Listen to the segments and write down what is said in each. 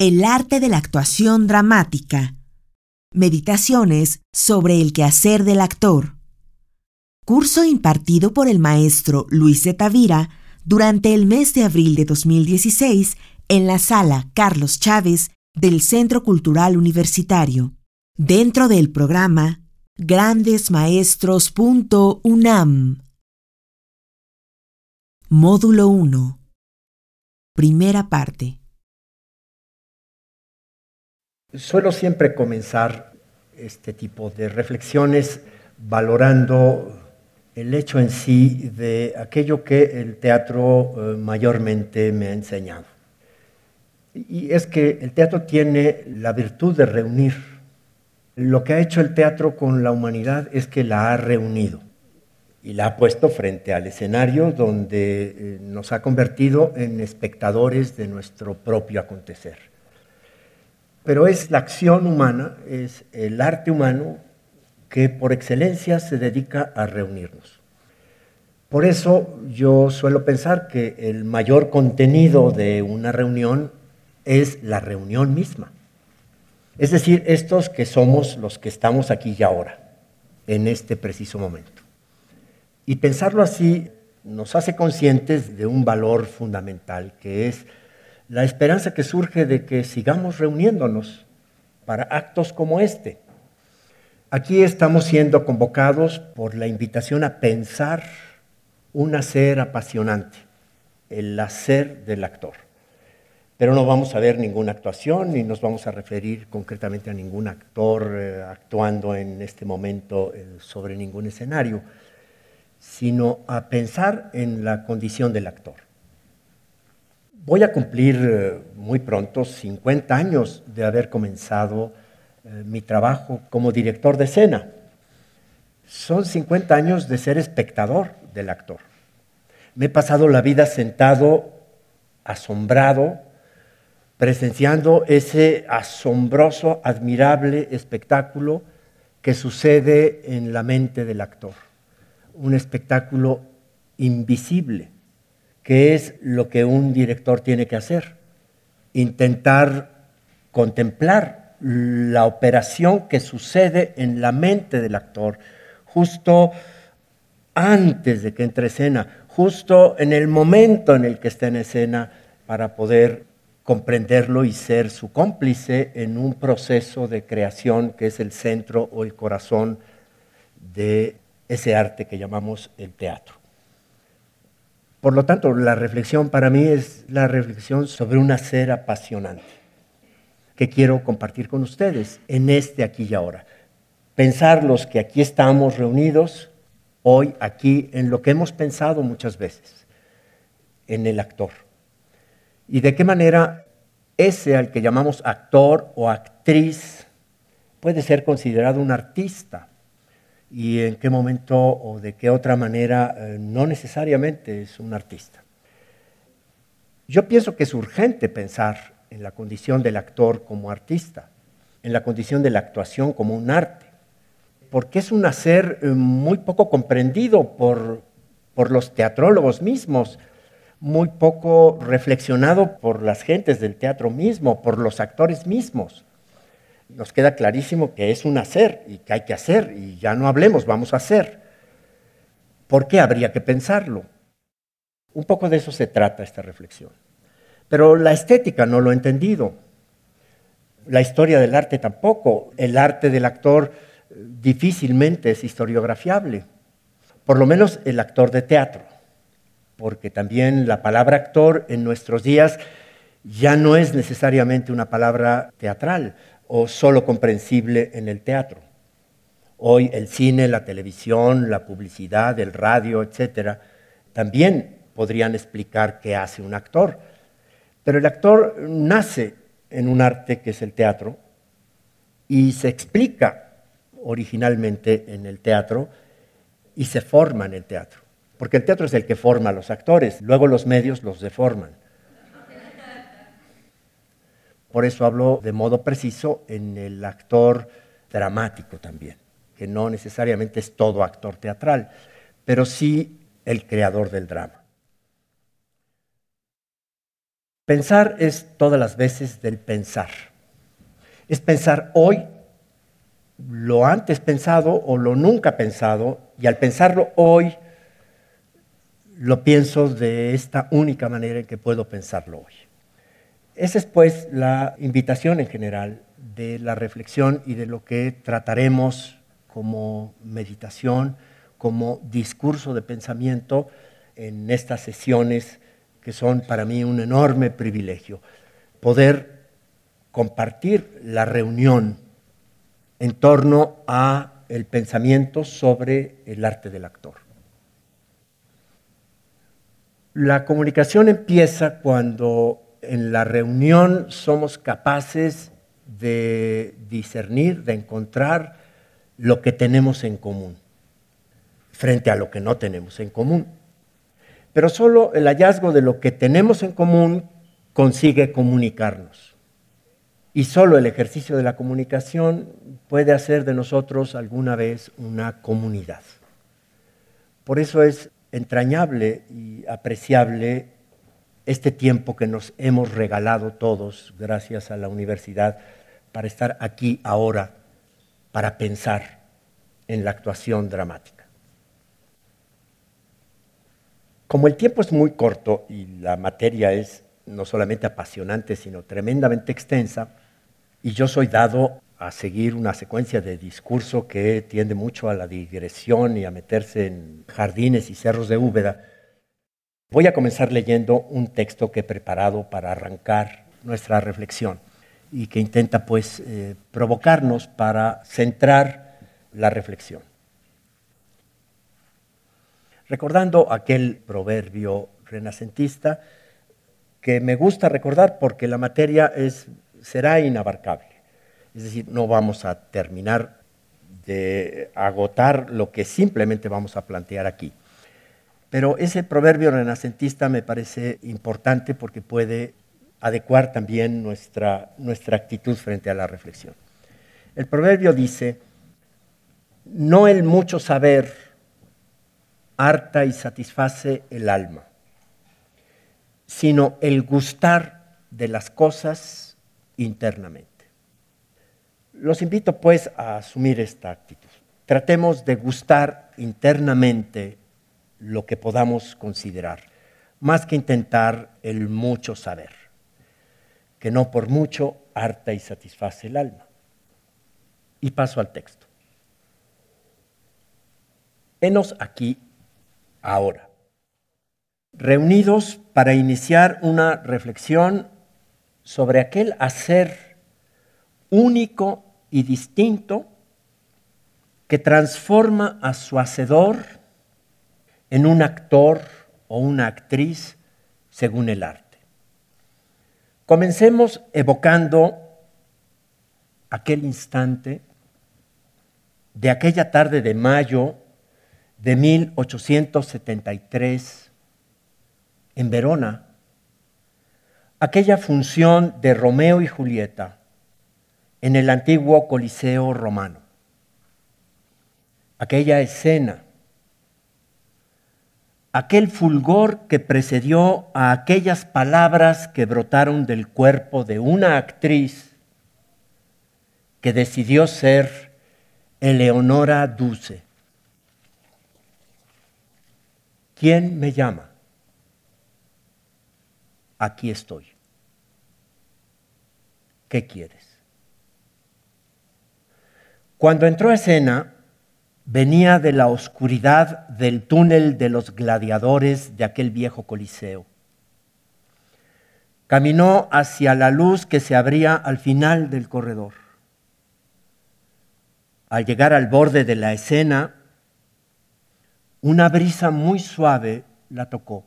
El arte de la actuación dramática. Meditaciones sobre el quehacer del actor. Curso impartido por el maestro Luis de Tavira durante el mes de abril de 2016 en la sala Carlos Chávez del Centro Cultural Universitario, dentro del programa grandesmaestros.unam. Módulo 1. Primera parte. Suelo siempre comenzar este tipo de reflexiones valorando el hecho en sí de aquello que el teatro eh, mayormente me ha enseñado. Y es que el teatro tiene la virtud de reunir. Lo que ha hecho el teatro con la humanidad es que la ha reunido y la ha puesto frente al escenario donde eh, nos ha convertido en espectadores de nuestro propio acontecer. Pero es la acción humana, es el arte humano que por excelencia se dedica a reunirnos. Por eso yo suelo pensar que el mayor contenido de una reunión es la reunión misma. Es decir, estos que somos los que estamos aquí y ahora, en este preciso momento. Y pensarlo así nos hace conscientes de un valor fundamental, que es la esperanza que surge de que sigamos reuniéndonos para actos como este. Aquí estamos siendo convocados por la invitación a pensar un hacer apasionante, el hacer del actor pero no vamos a ver ninguna actuación ni nos vamos a referir concretamente a ningún actor eh, actuando en este momento eh, sobre ningún escenario, sino a pensar en la condición del actor. Voy a cumplir eh, muy pronto 50 años de haber comenzado mi trabajo como director de escena. Son 50 años de ser espectador del actor. Me he pasado la vida sentado, asombrado, presenciando ese asombroso, admirable espectáculo que sucede en la mente del actor. Un espectáculo invisible, que es lo que un director tiene que hacer. Intentar contemplar la operación que sucede en la mente del actor, justo antes de que entre escena, justo en el momento en el que está en escena, para poder comprenderlo y ser su cómplice en un proceso de creación que es el centro o el corazón de ese arte que llamamos el teatro. Por lo tanto, la reflexión para mí es la reflexión sobre un hacer apasionante que quiero compartir con ustedes en este aquí y ahora. Pensar los que aquí estamos reunidos hoy, aquí, en lo que hemos pensado muchas veces, en el actor y de qué manera ese al que llamamos actor o actriz puede ser considerado un artista y en qué momento o de qué otra manera eh, no necesariamente es un artista. Yo pienso que es urgente pensar en la condición del actor como artista, en la condición de la actuación como un arte, porque es un hacer eh, muy poco comprendido por, por los teatrólogos mismos, muy poco reflexionado por las gentes del teatro mismo, por los actores mismos. Nos queda clarísimo que es un hacer y que hay que hacer y ya no hablemos, vamos a hacer. ¿Por qué habría que pensarlo? Un poco de eso se trata esta reflexión. Pero la estética no lo he entendido. La historia del arte tampoco. El arte del actor eh, difícilmente es historiografiable. Por lo menos el actor de teatro porque también la palabra actor en nuestros días ya no es necesariamente una palabra teatral o solo comprensible en el teatro. Hoy el cine, la televisión, la publicidad, el radio, etcétera, también podrían explicar qué hace un actor. Pero el actor nace en un arte que es el teatro y se explica originalmente en el teatro y se forma en el teatro porque el teatro es el que forma a los actores, luego los medios los deforman. Por eso hablo de modo preciso en el actor dramático también, que no necesariamente es todo actor teatral, pero sí el creador del drama. Pensar es todas las veces del pensar. Es pensar hoy lo antes pensado o lo nunca pensado, y al pensarlo hoy, lo pienso de esta única manera en que puedo pensarlo hoy. Esa es pues la invitación en general de la reflexión y de lo que trataremos como meditación, como discurso de pensamiento en estas sesiones que son para mí un enorme privilegio. Poder compartir la reunión en torno a el pensamiento sobre el arte del actor. La comunicación empieza cuando en la reunión somos capaces de discernir, de encontrar lo que tenemos en común frente a lo que no tenemos en común. Pero solo el hallazgo de lo que tenemos en común consigue comunicarnos. Y solo el ejercicio de la comunicación puede hacer de nosotros alguna vez una comunidad. Por eso es entrañable y apreciable este tiempo que nos hemos regalado todos, gracias a la universidad, para estar aquí ahora, para pensar en la actuación dramática. Como el tiempo es muy corto y la materia es no solamente apasionante, sino tremendamente extensa, y yo soy dado a seguir una secuencia de discurso que tiende mucho a la digresión y a meterse en jardines y cerros de Úbeda, voy a comenzar leyendo un texto que he preparado para arrancar nuestra reflexión y que intenta pues eh, provocarnos para centrar la reflexión. Recordando aquel proverbio renacentista que me gusta recordar porque la materia es, será inabarcable. Es decir, no vamos a terminar de agotar lo que simplemente vamos a plantear aquí. Pero ese proverbio renacentista me parece importante porque puede adecuar también nuestra, nuestra actitud frente a la reflexión. El proverbio dice, no el mucho saber harta y satisface el alma, sino el gustar de las cosas internamente. Los invito pues a asumir esta actitud. Tratemos de gustar internamente lo que podamos considerar, más que intentar el mucho saber, que no por mucho harta y satisface el alma. Y paso al texto. Henos aquí ahora, reunidos para iniciar una reflexión sobre aquel hacer único y distinto que transforma a su hacedor en un actor o una actriz según el arte. Comencemos evocando aquel instante de aquella tarde de mayo de 1873 en Verona, aquella función de Romeo y Julieta en el antiguo Coliseo romano. Aquella escena, aquel fulgor que precedió a aquellas palabras que brotaron del cuerpo de una actriz que decidió ser Eleonora Duce. ¿Quién me llama? Aquí estoy. ¿Qué quieres? Cuando entró a escena, venía de la oscuridad del túnel de los gladiadores de aquel viejo coliseo. Caminó hacia la luz que se abría al final del corredor. Al llegar al borde de la escena, una brisa muy suave la tocó.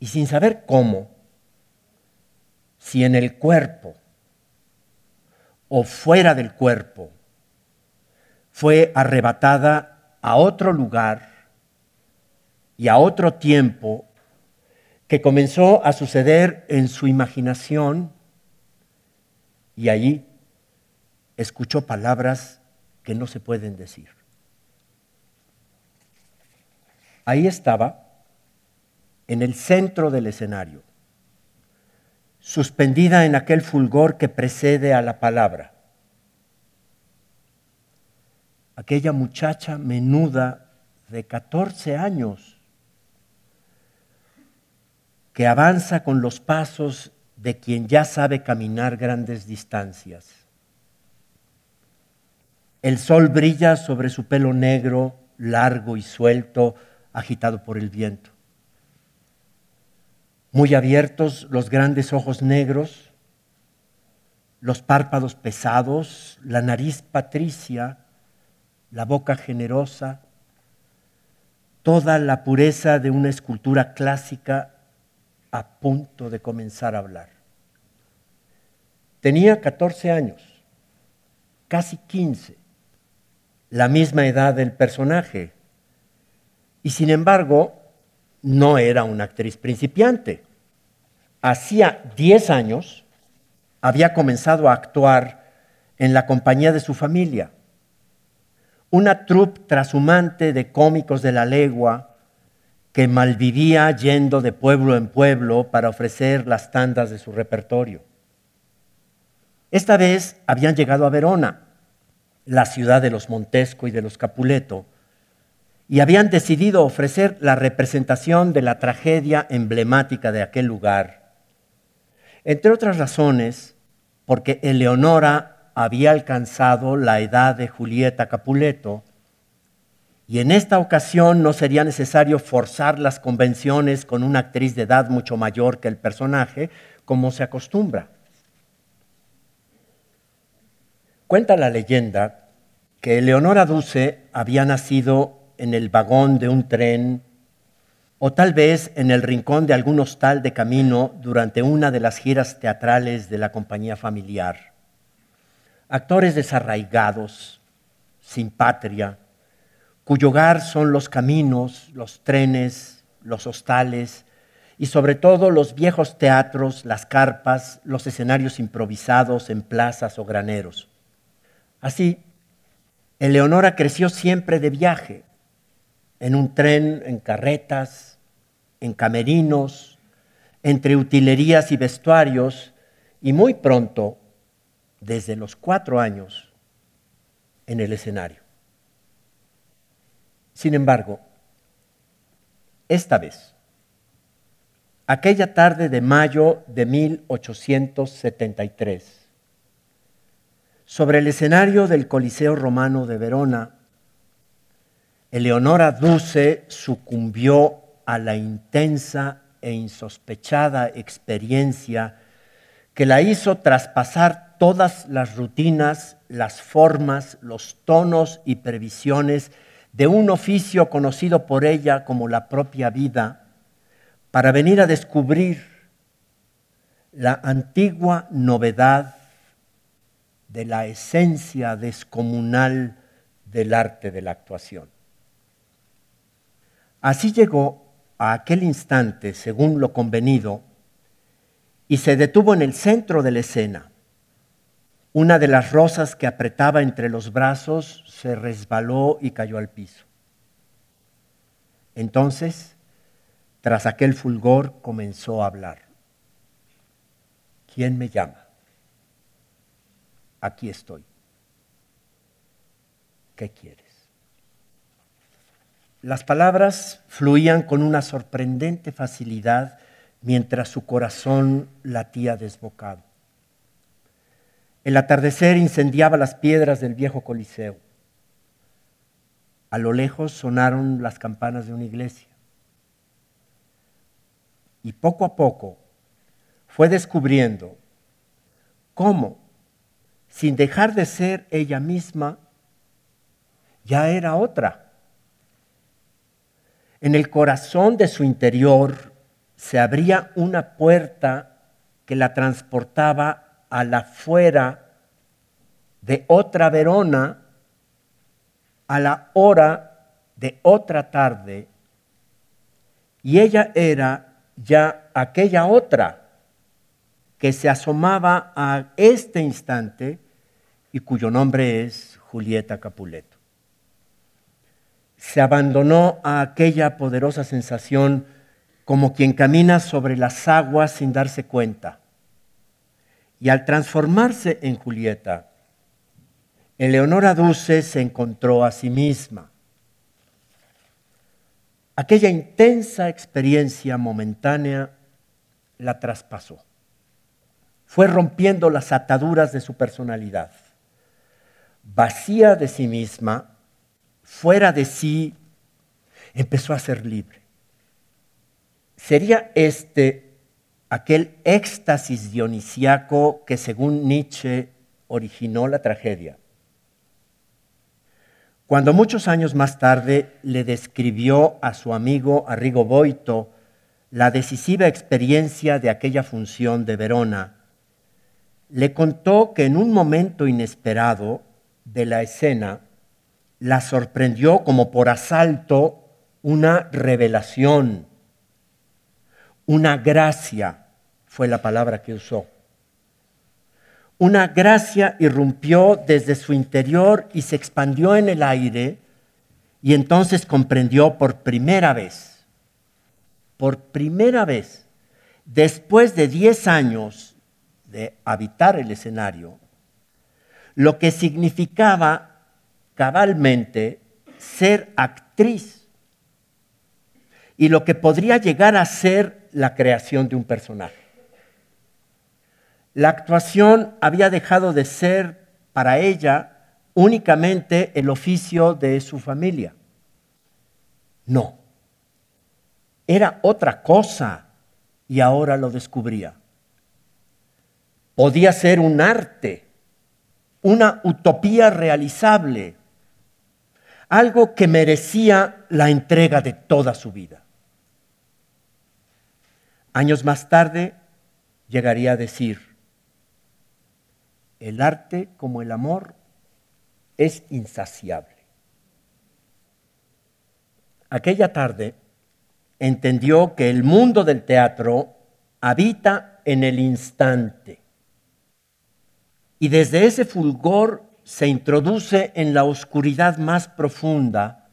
Y sin saber cómo, si en el cuerpo o fuera del cuerpo, fue arrebatada a otro lugar y a otro tiempo que comenzó a suceder en su imaginación y allí escuchó palabras que no se pueden decir. Ahí estaba, en el centro del escenario, suspendida en aquel fulgor que precede a la palabra. Aquella muchacha menuda de 14 años que avanza con los pasos de quien ya sabe caminar grandes distancias. El sol brilla sobre su pelo negro, largo y suelto, agitado por el viento. Muy abiertos los grandes ojos negros, los párpados pesados, la nariz patricia, la boca generosa, toda la pureza de una escultura clásica a punto de comenzar a hablar. Tenía 14 años, casi 15, la misma edad del personaje, y sin embargo no era una actriz principiante. Hacía 10 años había comenzado a actuar en la compañía de su familia, una troupe trashumante de cómicos de la legua que malvivía yendo de pueblo en pueblo para ofrecer las tandas de su repertorio. Esta vez habían llegado a Verona, la ciudad de los Montesco y de los Capuleto, y habían decidido ofrecer la representación de la tragedia emblemática de aquel lugar. Entre otras razones, porque Eleonora había alcanzado la edad de Julieta Capuleto, y en esta ocasión no sería necesario forzar las convenciones con una actriz de edad mucho mayor que el personaje, como se acostumbra. Cuenta la leyenda que Eleonora Duce había nacido en el vagón de un tren o tal vez en el rincón de algún hostal de camino durante una de las giras teatrales de la compañía familiar. Actores desarraigados, sin patria, cuyo hogar son los caminos, los trenes, los hostales y sobre todo los viejos teatros, las carpas, los escenarios improvisados en plazas o graneros. Así, Eleonora creció siempre de viaje, en un tren, en carretas, en camerinos, entre utilerías y vestuarios, y muy pronto, desde los cuatro años, en el escenario. Sin embargo, esta vez, aquella tarde de mayo de 1873, sobre el escenario del Coliseo Romano de Verona, Eleonora Duce sucumbió a la intensa e insospechada experiencia que la hizo traspasar todas las rutinas, las formas, los tonos y previsiones de un oficio conocido por ella como la propia vida, para venir a descubrir la antigua novedad de la esencia descomunal del arte de la actuación. Así llegó a aquel instante, según lo convenido, y se detuvo en el centro de la escena. Una de las rosas que apretaba entre los brazos se resbaló y cayó al piso. Entonces, tras aquel fulgor, comenzó a hablar. ¿Quién me llama? Aquí estoy. ¿Qué quieres? Las palabras fluían con una sorprendente facilidad mientras su corazón latía desbocado. El atardecer incendiaba las piedras del viejo Coliseo. A lo lejos sonaron las campanas de una iglesia. Y poco a poco fue descubriendo cómo, sin dejar de ser ella misma, ya era otra. En el corazón de su interior se abría una puerta que la transportaba a la fuera de otra Verona a la hora de otra tarde y ella era ya aquella otra que se asomaba a este instante y cuyo nombre es Julieta Capuleto. Se abandonó a aquella poderosa sensación como quien camina sobre las aguas sin darse cuenta. Y al transformarse en Julieta, Eleonora Dulce se encontró a sí misma. Aquella intensa experiencia momentánea la traspasó. Fue rompiendo las ataduras de su personalidad. Vacía de sí misma, fuera de sí, empezó a ser libre. Sería este aquel éxtasis dionisiaco que según Nietzsche originó la tragedia. Cuando muchos años más tarde le describió a su amigo Arrigo Boito la decisiva experiencia de aquella función de Verona, le contó que en un momento inesperado de la escena la sorprendió como por asalto una revelación, una gracia, fue la palabra que usó. Una gracia irrumpió desde su interior y se expandió en el aire y entonces comprendió por primera vez, por primera vez, después de diez años de habitar el escenario, lo que significaba cabalmente ser actriz y lo que podría llegar a ser la creación de un personaje. La actuación había dejado de ser para ella únicamente el oficio de su familia. No, era otra cosa y ahora lo descubría. Podía ser un arte, una utopía realizable, algo que merecía la entrega de toda su vida. Años más tarde llegaría a decir, el arte como el amor es insaciable. Aquella tarde entendió que el mundo del teatro habita en el instante y desde ese fulgor se introduce en la oscuridad más profunda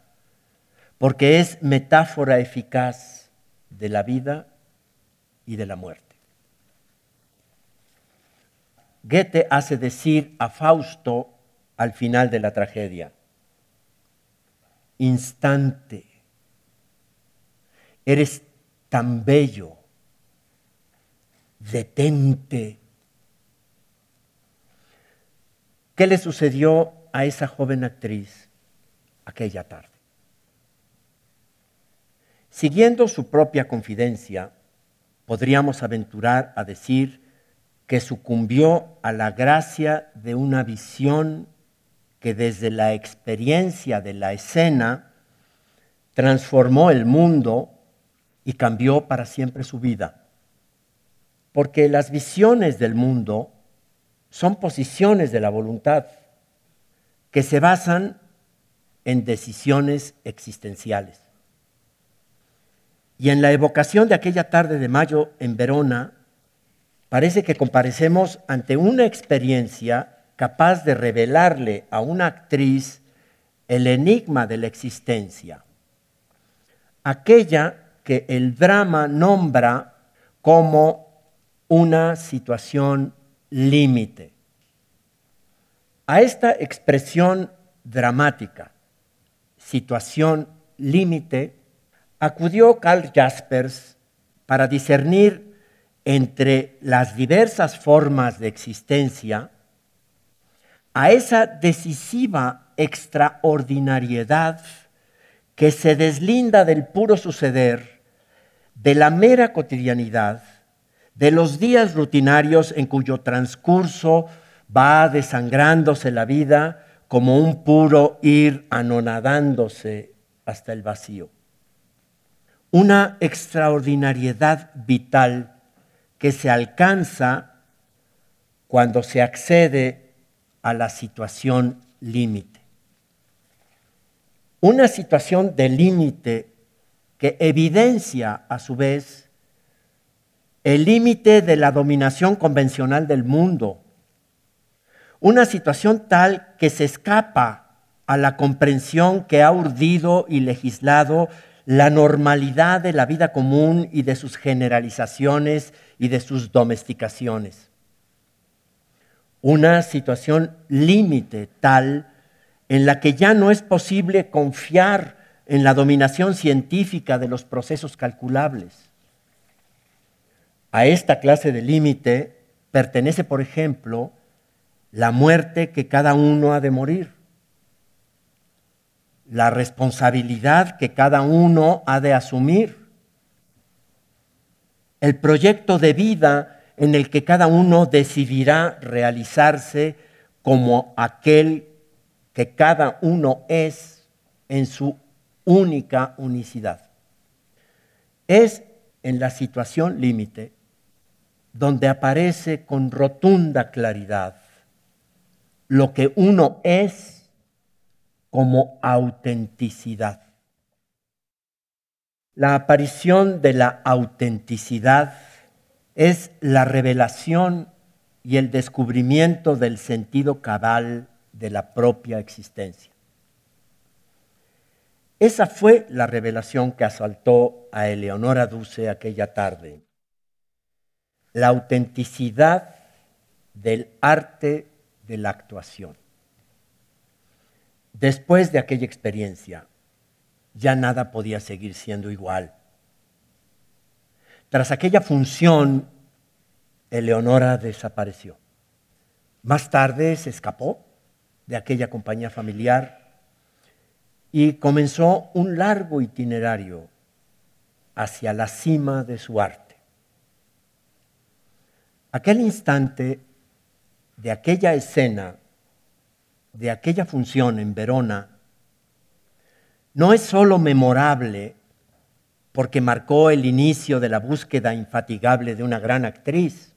porque es metáfora eficaz de la vida y de la muerte. Goethe hace decir a Fausto al final de la tragedia, instante, eres tan bello, detente. ¿Qué le sucedió a esa joven actriz aquella tarde? Siguiendo su propia confidencia, podríamos aventurar a decir que sucumbió a la gracia de una visión que desde la experiencia de la escena transformó el mundo y cambió para siempre su vida. Porque las visiones del mundo son posiciones de la voluntad que se basan en decisiones existenciales. Y en la evocación de aquella tarde de mayo en Verona, parece que comparecemos ante una experiencia capaz de revelarle a una actriz el enigma de la existencia, aquella que el drama nombra como una situación límite. A esta expresión dramática, situación límite, acudió Karl Jaspers para discernir entre las diversas formas de existencia a esa decisiva extraordinariedad que se deslinda del puro suceder, de la mera cotidianidad, de los días rutinarios en cuyo transcurso va desangrándose la vida como un puro ir anonadándose hasta el vacío. Una extraordinariedad vital que se alcanza cuando se accede a la situación límite. Una situación de límite que evidencia a su vez el límite de la dominación convencional del mundo. Una situación tal que se escapa a la comprensión que ha urdido y legislado la normalidad de la vida común y de sus generalizaciones y de sus domesticaciones. una situación límite tal en la que ya no es posible confiar en la dominación científica de los procesos calculables. A esta clase de límite pertenece, por ejemplo, la muerte que cada uno ha de morir, la responsabilidad que cada uno ha de asumir, el proyecto de vida en el que cada uno decidirá realizarse como aquel que cada uno es en su única unicidad. Es en la situación límite donde aparece con rotunda claridad lo que uno es como autenticidad. La aparición de la autenticidad es la revelación y el descubrimiento del sentido cabal de la propia existencia. Esa fue la revelación que asaltó a Eleonora Duce aquella tarde. La autenticidad del arte de la actuación. Después de aquella experiencia, ya nada podía seguir siendo igual. Tras aquella función, Eleonora desapareció. Más tarde se escapó de aquella compañía familiar y comenzó un largo itinerario hacia la cima de su arte. Aquel instante de aquella escena, de aquella función en Verona, no es sólo memorable porque marcó el inicio de la búsqueda infatigable de una gran actriz,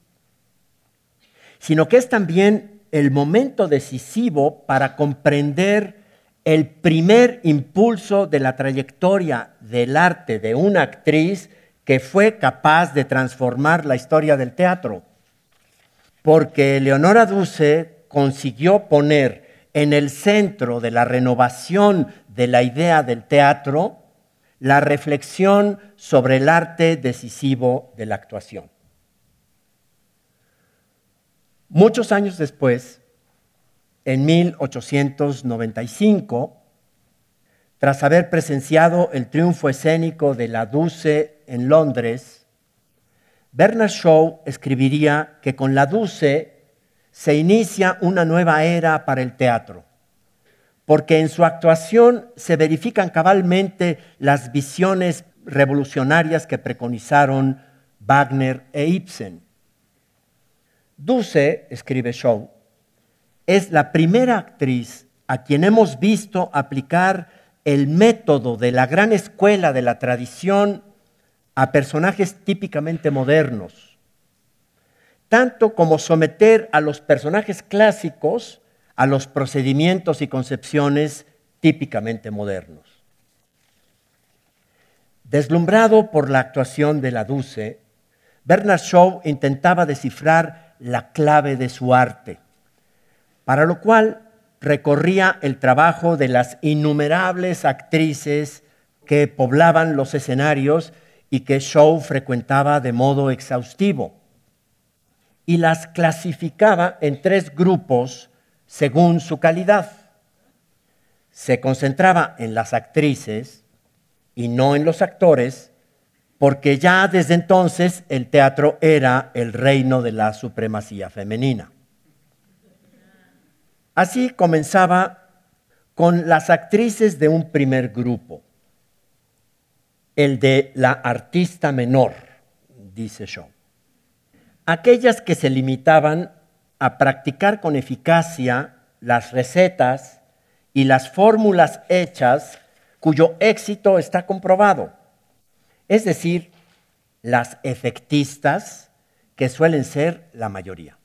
sino que es también el momento decisivo para comprender el primer impulso de la trayectoria del arte de una actriz que fue capaz de transformar la historia del teatro. Porque Leonora Duce consiguió poner en el centro de la renovación de la idea del teatro la reflexión sobre el arte decisivo de la actuación. Muchos años después, en 1895, tras haber presenciado el triunfo escénico de la Duce en Londres, Bernard Shaw escribiría que con la Duce se inicia una nueva era para el teatro, porque en su actuación se verifican cabalmente las visiones revolucionarias que preconizaron Wagner e Ibsen. Duce, escribe Shaw, es la primera actriz a quien hemos visto aplicar el método de la gran escuela de la tradición a personajes típicamente modernos, tanto como someter a los personajes clásicos a los procedimientos y concepciones típicamente modernos. Deslumbrado por la actuación de la Duce, Bernard Shaw intentaba descifrar la clave de su arte, para lo cual recorría el trabajo de las innumerables actrices que poblaban los escenarios y que Shaw frecuentaba de modo exhaustivo. Y las clasificaba en tres grupos según su calidad. Se concentraba en las actrices y no en los actores, porque ya desde entonces el teatro era el reino de la supremacía femenina. Así comenzaba con las actrices de un primer grupo el de la artista menor, dice Shaw. Aquellas que se limitaban a practicar con eficacia las recetas y las fórmulas hechas cuyo éxito está comprobado. Es decir, las efectistas, que suelen ser la mayoría.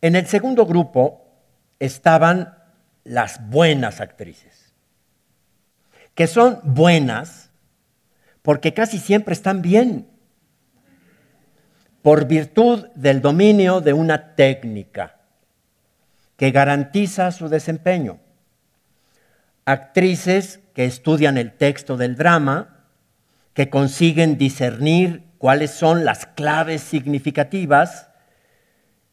En el segundo grupo estaban las buenas actrices que son buenas porque casi siempre están bien, por virtud del dominio de una técnica que garantiza su desempeño. Actrices que estudian el texto del drama, que consiguen discernir cuáles son las claves significativas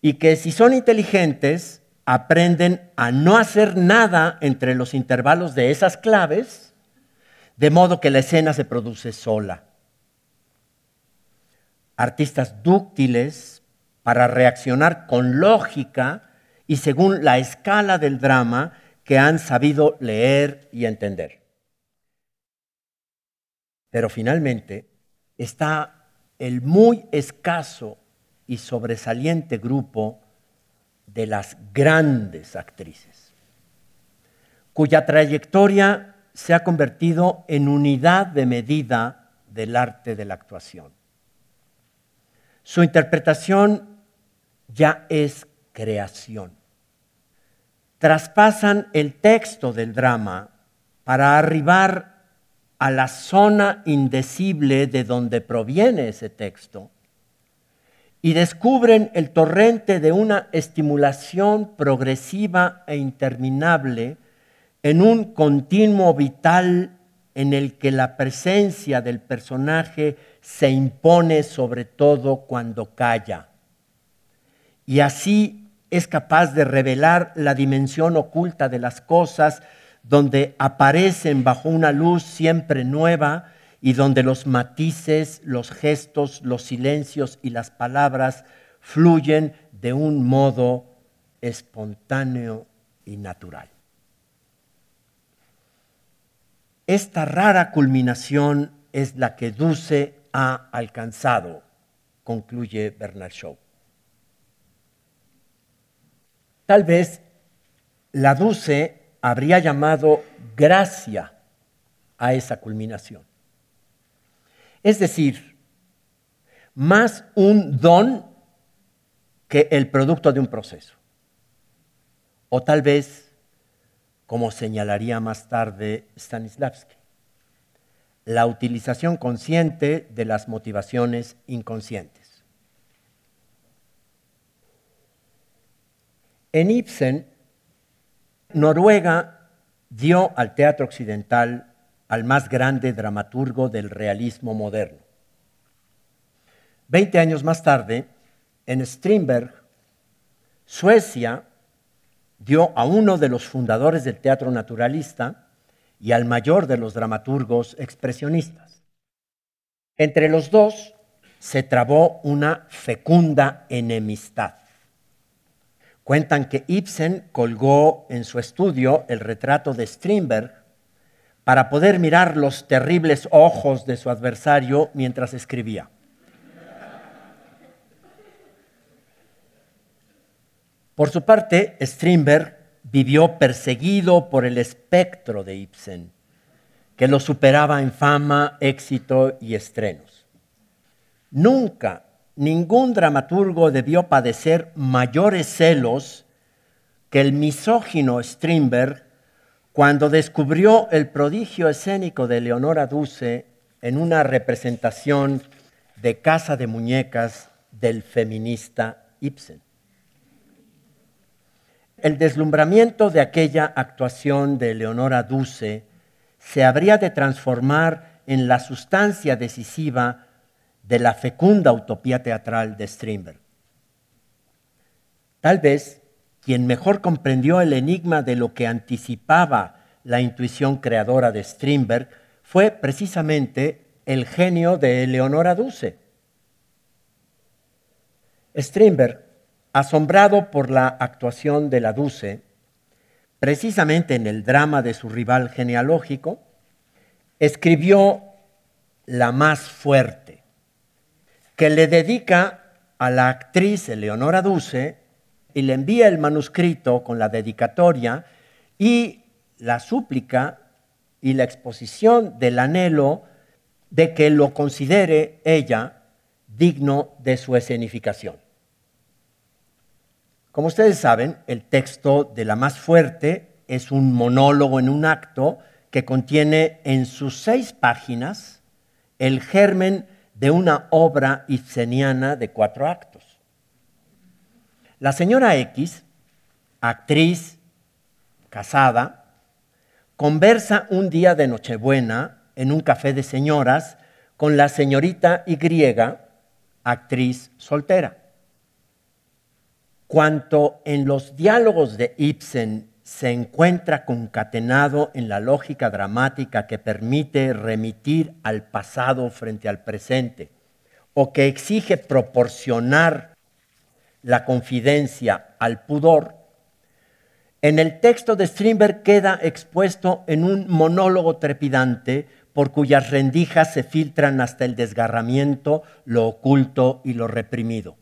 y que si son inteligentes, aprenden a no hacer nada entre los intervalos de esas claves, de modo que la escena se produce sola. Artistas dúctiles para reaccionar con lógica y según la escala del drama que han sabido leer y entender. Pero finalmente está el muy escaso y sobresaliente grupo de las grandes actrices, cuya trayectoria se ha convertido en unidad de medida del arte de la actuación. Su interpretación ya es creación. Traspasan el texto del drama para arribar a la zona indecible de donde proviene ese texto y descubren el torrente de una estimulación progresiva e interminable en un continuo vital en el que la presencia del personaje se impone sobre todo cuando calla. Y así es capaz de revelar la dimensión oculta de las cosas donde aparecen bajo una luz siempre nueva y donde los matices, los gestos, los silencios y las palabras fluyen de un modo espontáneo y natural. Esta rara culminación es la que Duce ha alcanzado, concluye Bernard Shaw. Tal vez la Duce habría llamado gracia a esa culminación. Es decir, más un don que el producto de un proceso. O tal vez, como señalaría más tarde Stanislavski, la utilización consciente de las motivaciones inconscientes. En Ibsen, Noruega dio al teatro occidental al más grande dramaturgo del realismo moderno. Veinte años más tarde, en Strindberg, Suecia dio a uno de los fundadores del teatro naturalista y al mayor de los dramaturgos expresionistas. Entre los dos se trabó una fecunda enemistad. Cuentan que Ibsen colgó en su estudio el retrato de Strindberg para poder mirar los terribles ojos de su adversario mientras escribía. Por su parte, Strindberg vivió perseguido por el espectro de Ibsen, que lo superaba en fama, éxito y estrenos. Nunca ningún dramaturgo debió padecer mayores celos que el misógino Strindberg cuando descubrió el prodigio escénico de Leonora Duse en una representación de Casa de Muñecas del feminista Ibsen. El deslumbramiento de aquella actuación de Leonora Duse se habría de transformar en la sustancia decisiva de la fecunda utopía teatral de Strindberg. Tal vez quien mejor comprendió el enigma de lo que anticipaba la intuición creadora de Strindberg fue precisamente el genio de Eleonora Duse. Strindberg, asombrado por la actuación de la Duse, precisamente en el drama de su rival genealógico, escribió La más fuerte, que le dedica a la actriz Eleonora Duse y le envía el manuscrito con la dedicatoria y la súplica y la exposición del anhelo de que lo considere ella digno de su escenificación. Como ustedes saben, el texto de la más fuerte es un monólogo en un acto que contiene en sus seis páginas el germen de una obra ibseniana de cuatro actos. La señora X, actriz, casada, conversa un día de Nochebuena en un café de señoras con la señorita Y, actriz soltera. Cuanto en los diálogos de Ibsen se encuentra concatenado en la lógica dramática que permite remitir al pasado frente al presente, o que exige proporcionar la confidencia al pudor, en el texto de Strindberg queda expuesto en un monólogo trepidante por cuyas rendijas se filtran hasta el desgarramiento, lo oculto y lo reprimido.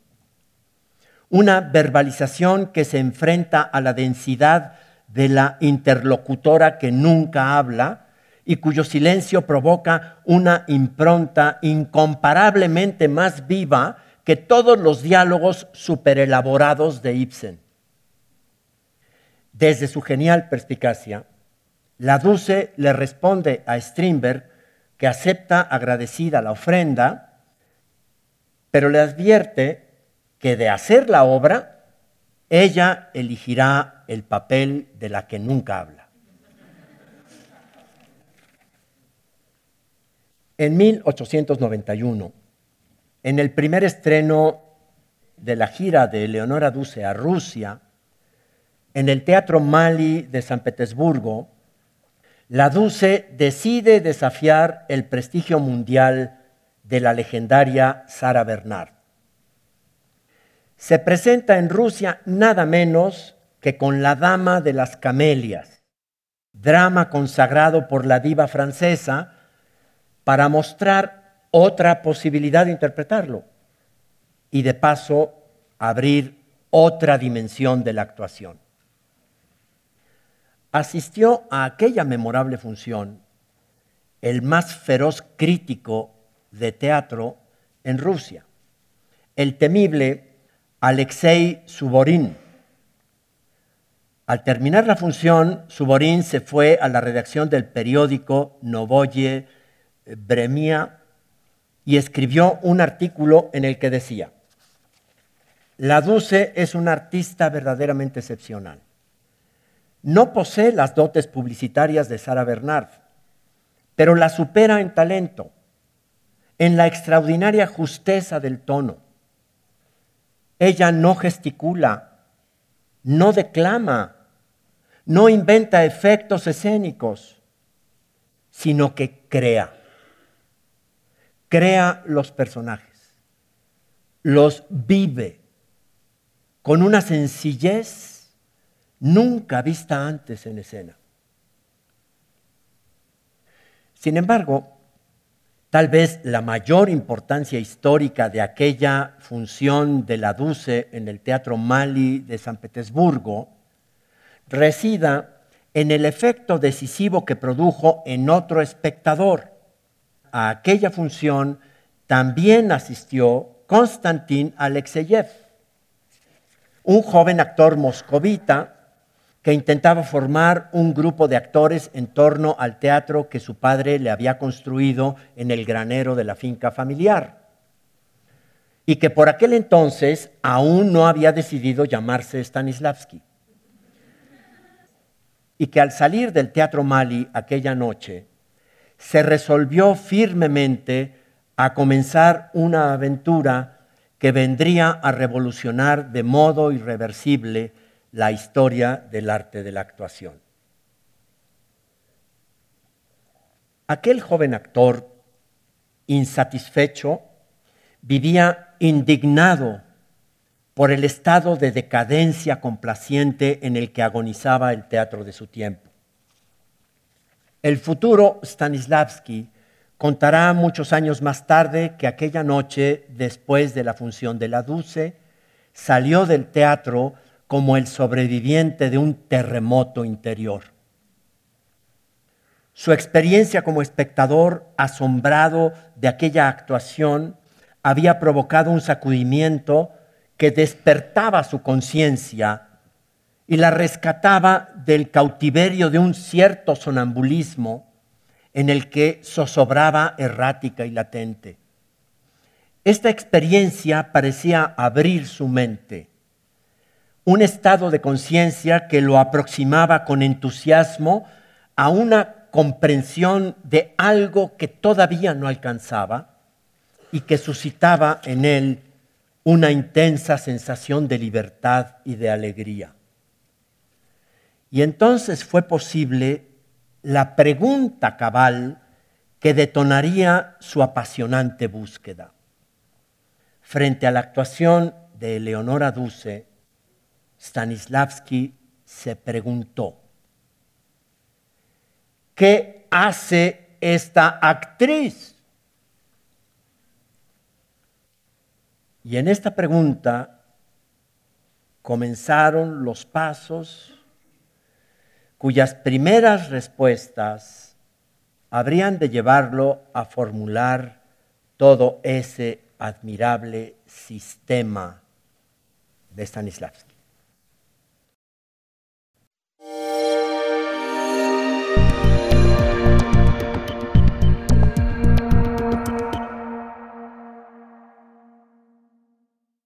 Una verbalización que se enfrenta a la densidad de la interlocutora que nunca habla y cuyo silencio provoca una impronta incomparablemente más viva que todos los diálogos superelaborados de Ibsen. Desde su genial perspicacia, la Duce le responde a Strindberg que acepta agradecida la ofrenda, pero le advierte que de hacer la obra, ella elegirá el papel de la que nunca habla. En 1891, en el primer estreno de la gira de Leonora Duce a Rusia, en el Teatro Mali de San Petersburgo, la Duce decide desafiar el prestigio mundial de la legendaria Sara Bernard. Se presenta en Rusia nada menos que con La Dama de las Camelias, drama consagrado por la diva francesa para mostrar otra posibilidad de interpretarlo y de paso abrir otra dimensión de la actuación. Asistió a aquella memorable función el más feroz crítico de teatro en Rusia, el temible Alexei Suborin. Al terminar la función, Suborin se fue a la redacción del periódico Novoye Bremia y escribió un artículo en el que decía, La Duce es un artista verdaderamente excepcional no posee las dotes publicitarias de Sara Bernard, pero la supera en talento, en la extraordinaria justeza del tono. Ella no gesticula, no declama, no inventa efectos escénicos, sino que crea. Crea los personajes, los vive con una sencillez nunca vista antes en escena. Sin embargo, tal vez la mayor importancia histórica de aquella función de la Duce en el Teatro Mali de San Petersburgo resida en el efecto decisivo que produjo en otro espectador. A aquella función también asistió Konstantin Alexeyev, un joven actor moscovita que intentaba formar un grupo de actores en torno al teatro que su padre le había construido en el granero de la finca familiar. Y que por aquel entonces aún no había decidido llamarse Stanislavski. Y que al salir del Teatro Mali aquella noche, se resolvió firmemente a comenzar una aventura que vendría a revolucionar de modo irreversible la historia del arte de la actuación. Aquel joven actor, insatisfecho, vivía indignado por el estado de decadencia complaciente en el que agonizaba el teatro de su tiempo. El futuro Stanislavski contará muchos años más tarde que aquella noche, después de la función de la Duce, salió del teatro como el sobreviviente de un terremoto interior. Su experiencia como espectador asombrado de aquella actuación había provocado un sacudimiento que despertaba su conciencia y la rescataba del cautiverio de un cierto sonambulismo en el que zozobraba errática y latente. Esta experiencia parecía abrir su mente un estado de conciencia que lo aproximaba con entusiasmo a una comprensión de algo que todavía no alcanzaba y que suscitaba en él una intensa sensación de libertad y de alegría. Y entonces fue posible la pregunta cabal que detonaría su apasionante búsqueda. Frente a la actuación de Eleonora Duce, Stanislavski se preguntó, ¿qué hace esta actriz? Y en esta pregunta comenzaron los pasos cuyas primeras respuestas habrían de llevarlo a formular todo ese admirable sistema de Stanislavski.